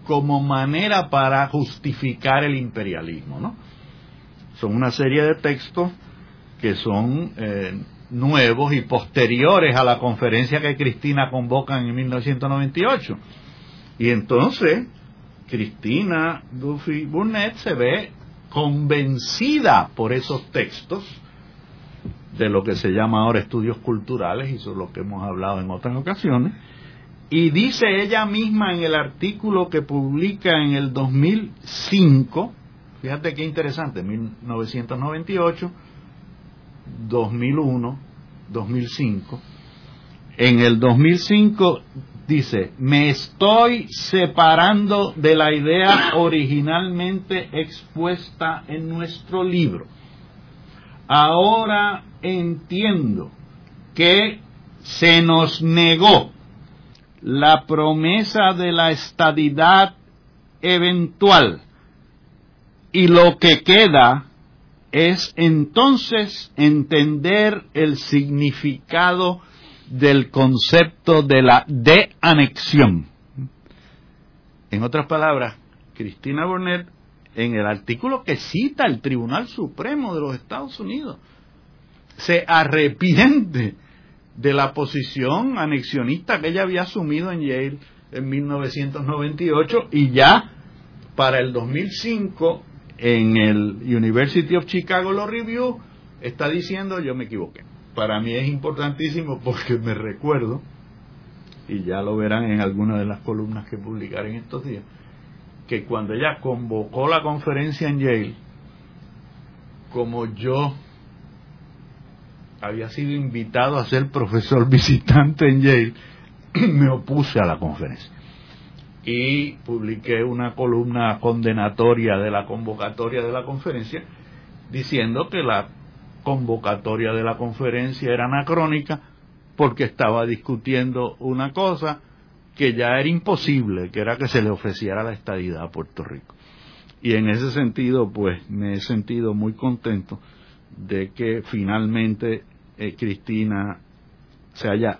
como manera para justificar el imperialismo, ¿no? Son una serie de textos que son eh, nuevos y posteriores a la conferencia que Cristina convoca en 1998. Y entonces, Cristina Duffy Burnett se ve convencida por esos textos de lo que se llama ahora estudios culturales, y sobre lo que hemos hablado en otras ocasiones, y dice ella misma en el artículo que publica en el 2005, fíjate qué interesante, 1998, 2001, 2005, en el 2005 dice, me estoy separando de la idea originalmente expuesta en nuestro libro. Ahora entiendo que se nos negó la promesa de la estadidad eventual y lo que queda es entonces entender el significado del concepto de la de-anexión. En otras palabras, Cristina Burnett, en el artículo que cita el Tribunal Supremo de los Estados Unidos, se arrepiente de la posición anexionista que ella había asumido en Yale en 1998 y ya para el 2005 en el University of Chicago Law Review está diciendo yo me equivoqué. Para mí es importantísimo porque me recuerdo, y ya lo verán en alguna de las columnas que publicaré en estos días, que cuando ella convocó la conferencia en Yale, como yo había sido invitado a ser profesor visitante en Yale, me opuse a la conferencia. Y publiqué una columna condenatoria de la convocatoria de la conferencia, diciendo que la convocatoria de la conferencia era anacrónica porque estaba discutiendo una cosa que ya era imposible, que era que se le ofreciera la estadidad a Puerto Rico. Y en ese sentido, pues me he sentido muy contento de que finalmente eh, Cristina se haya,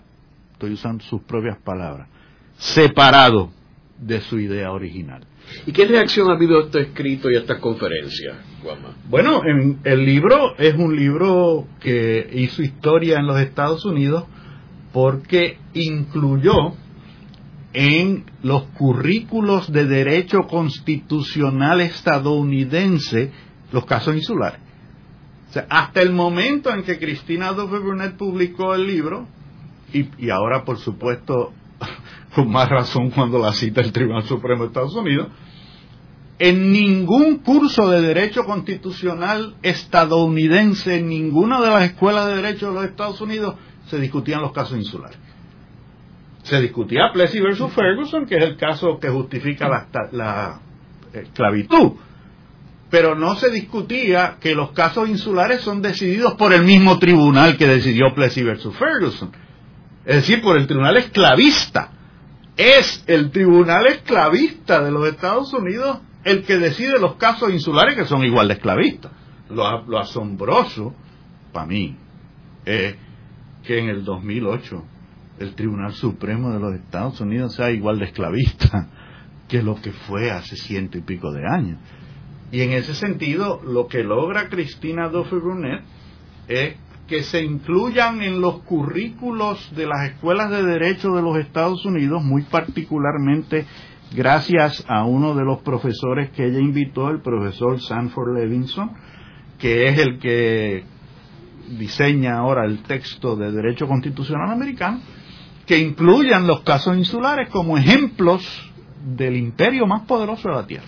estoy usando sus propias palabras, separado de su idea original. ¿Y qué reacción ha habido a este escrito y a esta conferencia, Guama? Bueno, en, el libro es un libro que hizo historia en los Estados Unidos porque incluyó en los currículos de derecho constitucional estadounidense los casos insulares hasta el momento en que Cristina Duffy Burnett publicó el libro, y, ahora por supuesto con más razón cuando la cita el Tribunal Supremo de Estados Unidos, en ningún curso de derecho constitucional estadounidense, en ninguna de las escuelas de derecho de los Estados Unidos, se discutían los casos insulares. Se discutía Plessy versus Ferguson, que es el caso que justifica la, la esclavitud pero no se discutía que los casos insulares son decididos por el mismo tribunal que decidió Plessy versus Ferguson, es decir, por el tribunal esclavista. Es el tribunal esclavista de los Estados Unidos el que decide los casos insulares que son igual de esclavistas. Lo, asombroso, para mí, es que en el 2008 el Tribunal Supremo de los Estados Unidos sea igual de esclavista que lo que fue hace ciento y pico de años. Y en ese sentido, lo que logra Cristina Duffy Brunet es que se incluyan en los currículos de las escuelas de derecho de los Estados Unidos, muy particularmente gracias a uno de los profesores que ella invitó, el profesor Sanford Levinson, que es el que diseña ahora el texto de derecho constitucional americano, que incluyan los casos insulares como ejemplos del imperio más poderoso de la Tierra.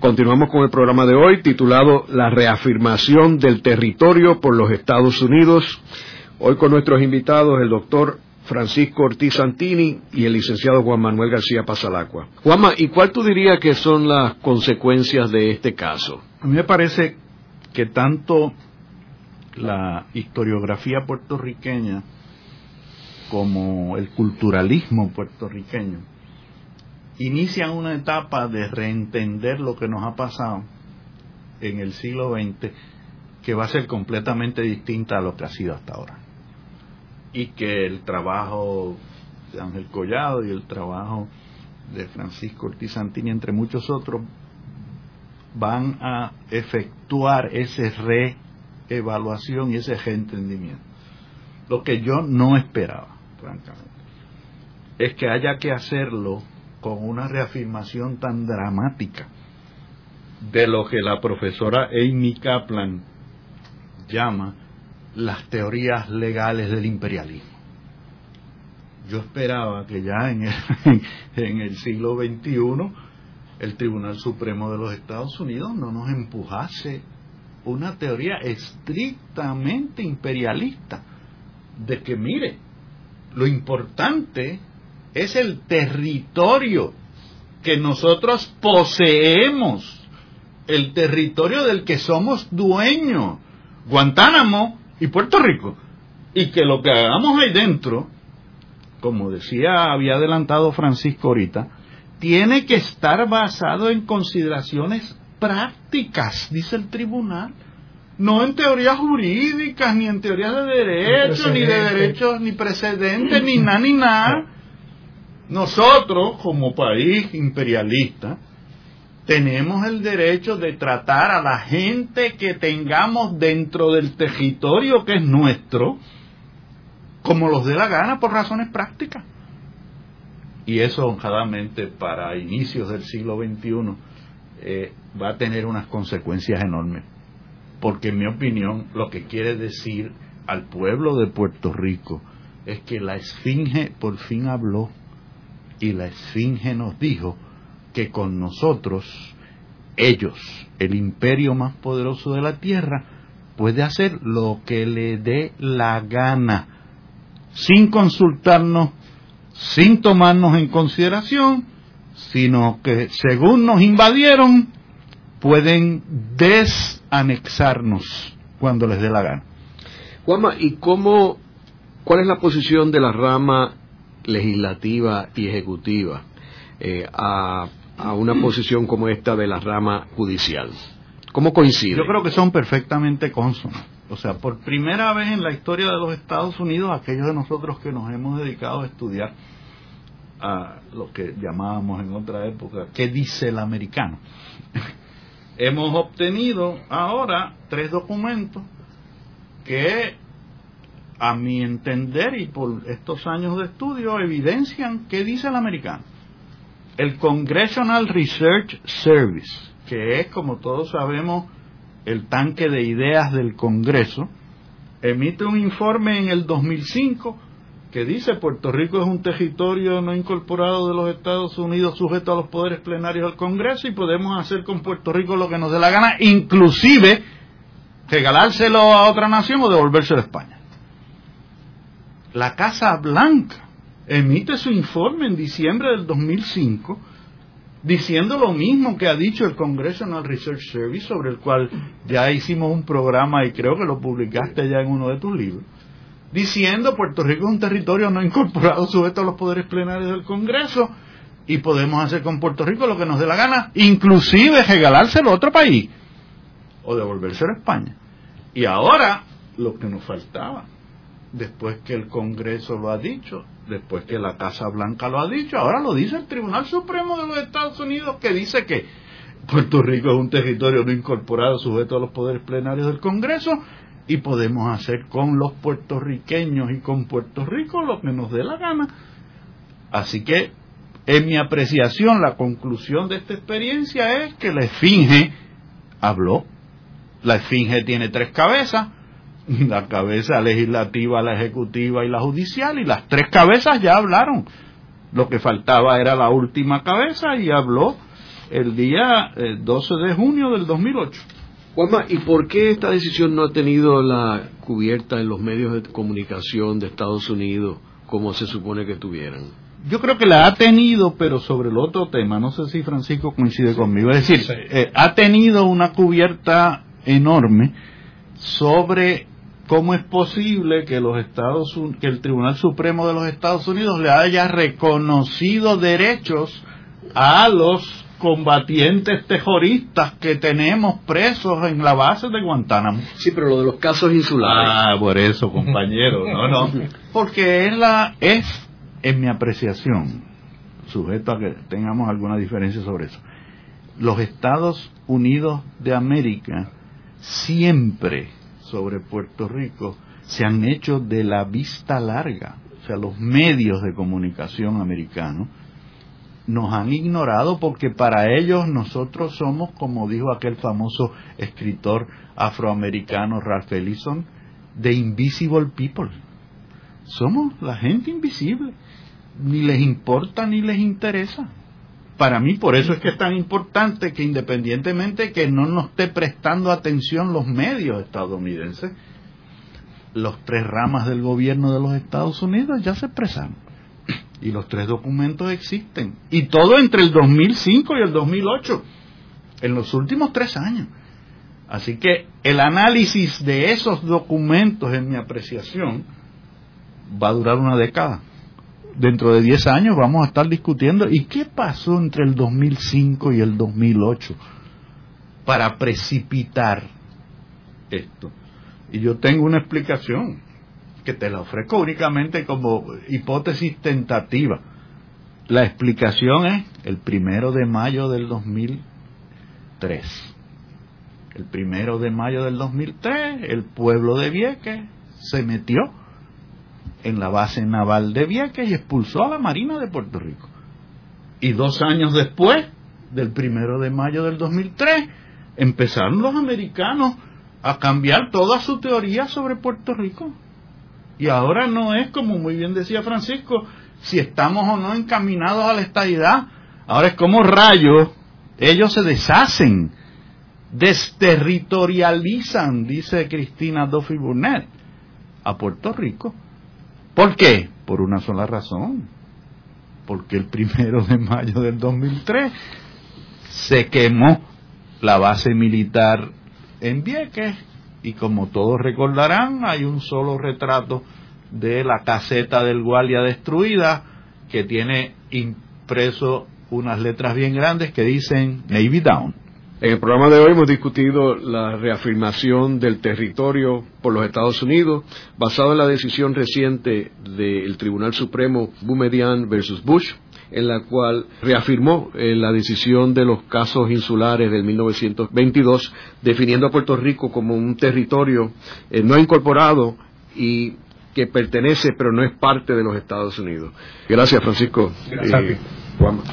Continuamos con el programa de hoy titulado La reafirmación del territorio por los Estados Unidos. Hoy con nuestros invitados el doctor Francisco Ortiz Santini y el licenciado Juan Manuel García Pasalacua. Juanma, ¿y cuál tú dirías que son las consecuencias de este caso? A mí me parece que tanto la historiografía puertorriqueña como el culturalismo puertorriqueño inician una etapa de reentender lo que nos ha pasado en el siglo XX que va a ser completamente distinta a lo que ha sido hasta ahora. Y que el trabajo de Ángel Collado y el trabajo de Francisco Ortiz Santini, entre muchos otros, van a efectuar ese reevaluación y ese reentendimiento. Lo que yo no esperaba, francamente, es que haya que hacerlo con una reafirmación tan dramática de lo que la profesora Amy Kaplan llama las teorías legales del imperialismo. Yo esperaba que ya en el, en el siglo XXI el Tribunal Supremo de los Estados Unidos no nos empujase una teoría estrictamente imperialista de que mire, lo importante es el territorio que nosotros poseemos, el territorio del que somos dueños, Guantánamo y Puerto Rico, y que lo que hagamos ahí dentro, como decía, había adelantado Francisco ahorita, tiene que estar basado en consideraciones prácticas, dice el tribunal, no en teorías jurídicas, ni en teorías de derecho, ni, de derechos, ni precedentes, ni nada, ni nada. Nosotros, como país imperialista, tenemos el derecho de tratar a la gente que tengamos dentro del territorio que es nuestro, como los dé la gana por razones prácticas. Y eso, honradamente, para inicios del siglo XXI, eh, va a tener unas consecuencias enormes. Porque en mi opinión lo que quiere decir al pueblo de Puerto Rico es que la Esfinge por fin habló y la Esfinge nos dijo que con nosotros, ellos, el imperio más poderoso de la tierra, puede hacer lo que le dé la gana, sin consultarnos, sin tomarnos en consideración, sino que según nos invadieron, pueden desanexarnos cuando les dé la gana. Juanma, ¿y cómo, cuál es la posición de la rama legislativa y ejecutiva eh, a, a, una posición como esta de la rama judicial? ¿Cómo coincide? Yo creo que son perfectamente consonos. O sea, por primera vez en la historia de los Estados Unidos, aquellos de nosotros que nos hemos dedicado a estudiar a lo que llamábamos en otra época, ¿qué dice el americano? Hemos obtenido ahora tres documentos que, a mi entender y por estos años de estudio, evidencian qué dice el americano. El Congressional Research Service, que es, como todos sabemos, el tanque de ideas del Congreso, emite un informe en el 2005 que dice Puerto Rico es un territorio no incorporado de los Estados Unidos sujeto a los poderes plenarios del Congreso y podemos hacer con Puerto Rico lo que nos dé la gana, inclusive regalárselo a otra nación o devolvérselo a España. La Casa Blanca emite su informe en diciembre del 2005 diciendo lo mismo que ha dicho el Congressional Research Service, sobre el cual ya hicimos un programa y creo que lo publicaste ya en uno de tus libros diciendo Puerto Rico es un territorio no incorporado sujeto a los poderes plenarios del Congreso y podemos hacer con Puerto Rico lo que nos dé la gana, inclusive regalárselo a otro país o devolvérselo a España. Y ahora lo que nos faltaba, después que el Congreso lo ha dicho, después que la Casa Blanca lo ha dicho, ahora lo dice el Tribunal Supremo de los Estados Unidos que dice que Puerto Rico es un territorio no incorporado sujeto a los poderes plenarios del Congreso y podemos hacer con los puertorriqueños y con Puerto Rico lo que nos dé la gana. Así que, en mi apreciación, la conclusión de esta experiencia es que la esfinge habló. La esfinge tiene tres cabezas, la cabeza legislativa, la ejecutiva y la judicial, y las tres cabezas ya hablaron. Lo que faltaba era la última cabeza y habló el día 12 eh, de junio del 2008. Juanma, ¿y por qué esta decisión no ha tenido la cubierta en los medios de comunicación de Estados Unidos como se supone que tuvieran? Yo creo que la ha tenido, pero sobre el otro tema, no sé si Francisco coincide conmigo, es decir, eh, ha tenido una cubierta enorme sobre cómo es posible que los Estados que el Tribunal Supremo de los Estados Unidos le haya reconocido derechos a los combatientes terroristas que tenemos presos en la base de Guantánamo. Sí, pero lo de los casos insulares. Ah, por eso, compañero. No, no. Porque es la es en mi apreciación, sujeto a que tengamos alguna diferencia sobre eso. Los Estados Unidos de América siempre sobre Puerto Rico se han hecho de la vista larga, o sea, los medios de comunicación americanos nos han ignorado porque para ellos nosotros somos, como dijo aquel famoso escritor afroamericano Ralph Ellison, de invisible people. Somos la gente invisible. Ni les importa ni les interesa. Para mí, por eso es que es tan importante que independientemente que no nos esté prestando atención los medios estadounidenses, los tres ramas del gobierno de los Estados Unidos ya se expresaron. Y los tres documentos existen. Y todo entre el 2005 y el 2008. En los últimos tres años. Así que el análisis de esos documentos, en mi apreciación, va a durar una década. Dentro de 10 años vamos a estar discutiendo y qué pasó entre el 2005 y el 2008 para precipitar esto. Y yo tengo una explicación que te la ofrezco únicamente como hipótesis tentativa. La explicación es el primero de mayo del 2003 el primero de mayo del 2003, el pueblo de Vieques se metió en la base naval de Vieques y expulsó a la Marina de Puerto Rico. Y dos años después, del primero de mayo del 2003, empezaron los americanos a cambiar toda su teoría sobre Puerto Rico. Y ahora no es como muy bien decía Francisco, si estamos o no encaminados a la estadidad, ahora es como rayos, ellos se deshacen desterritorializan, dice Cristina Duffy Burnett, a Puerto Rico. ¿Por qué? Por una sola razón. Porque el primero de mayo del 2003 se quemó la base militar en Vieques y como todos recordarán hay un solo retrato de la caseta del Guardia destruida que tiene impreso unas letras bien grandes que dicen Navy Down. En el programa de hoy hemos discutido la reafirmación del territorio por los Estados Unidos, basado en la decisión reciente del Tribunal Supremo Boumedian versus Bush, en la cual reafirmó eh, la decisión de los casos insulares del 1922, definiendo a Puerto Rico como un territorio eh, no incorporado y que pertenece pero no es parte de los Estados Unidos. Gracias, Francisco. Gracias.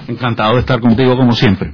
Encantado de estar contigo como siempre.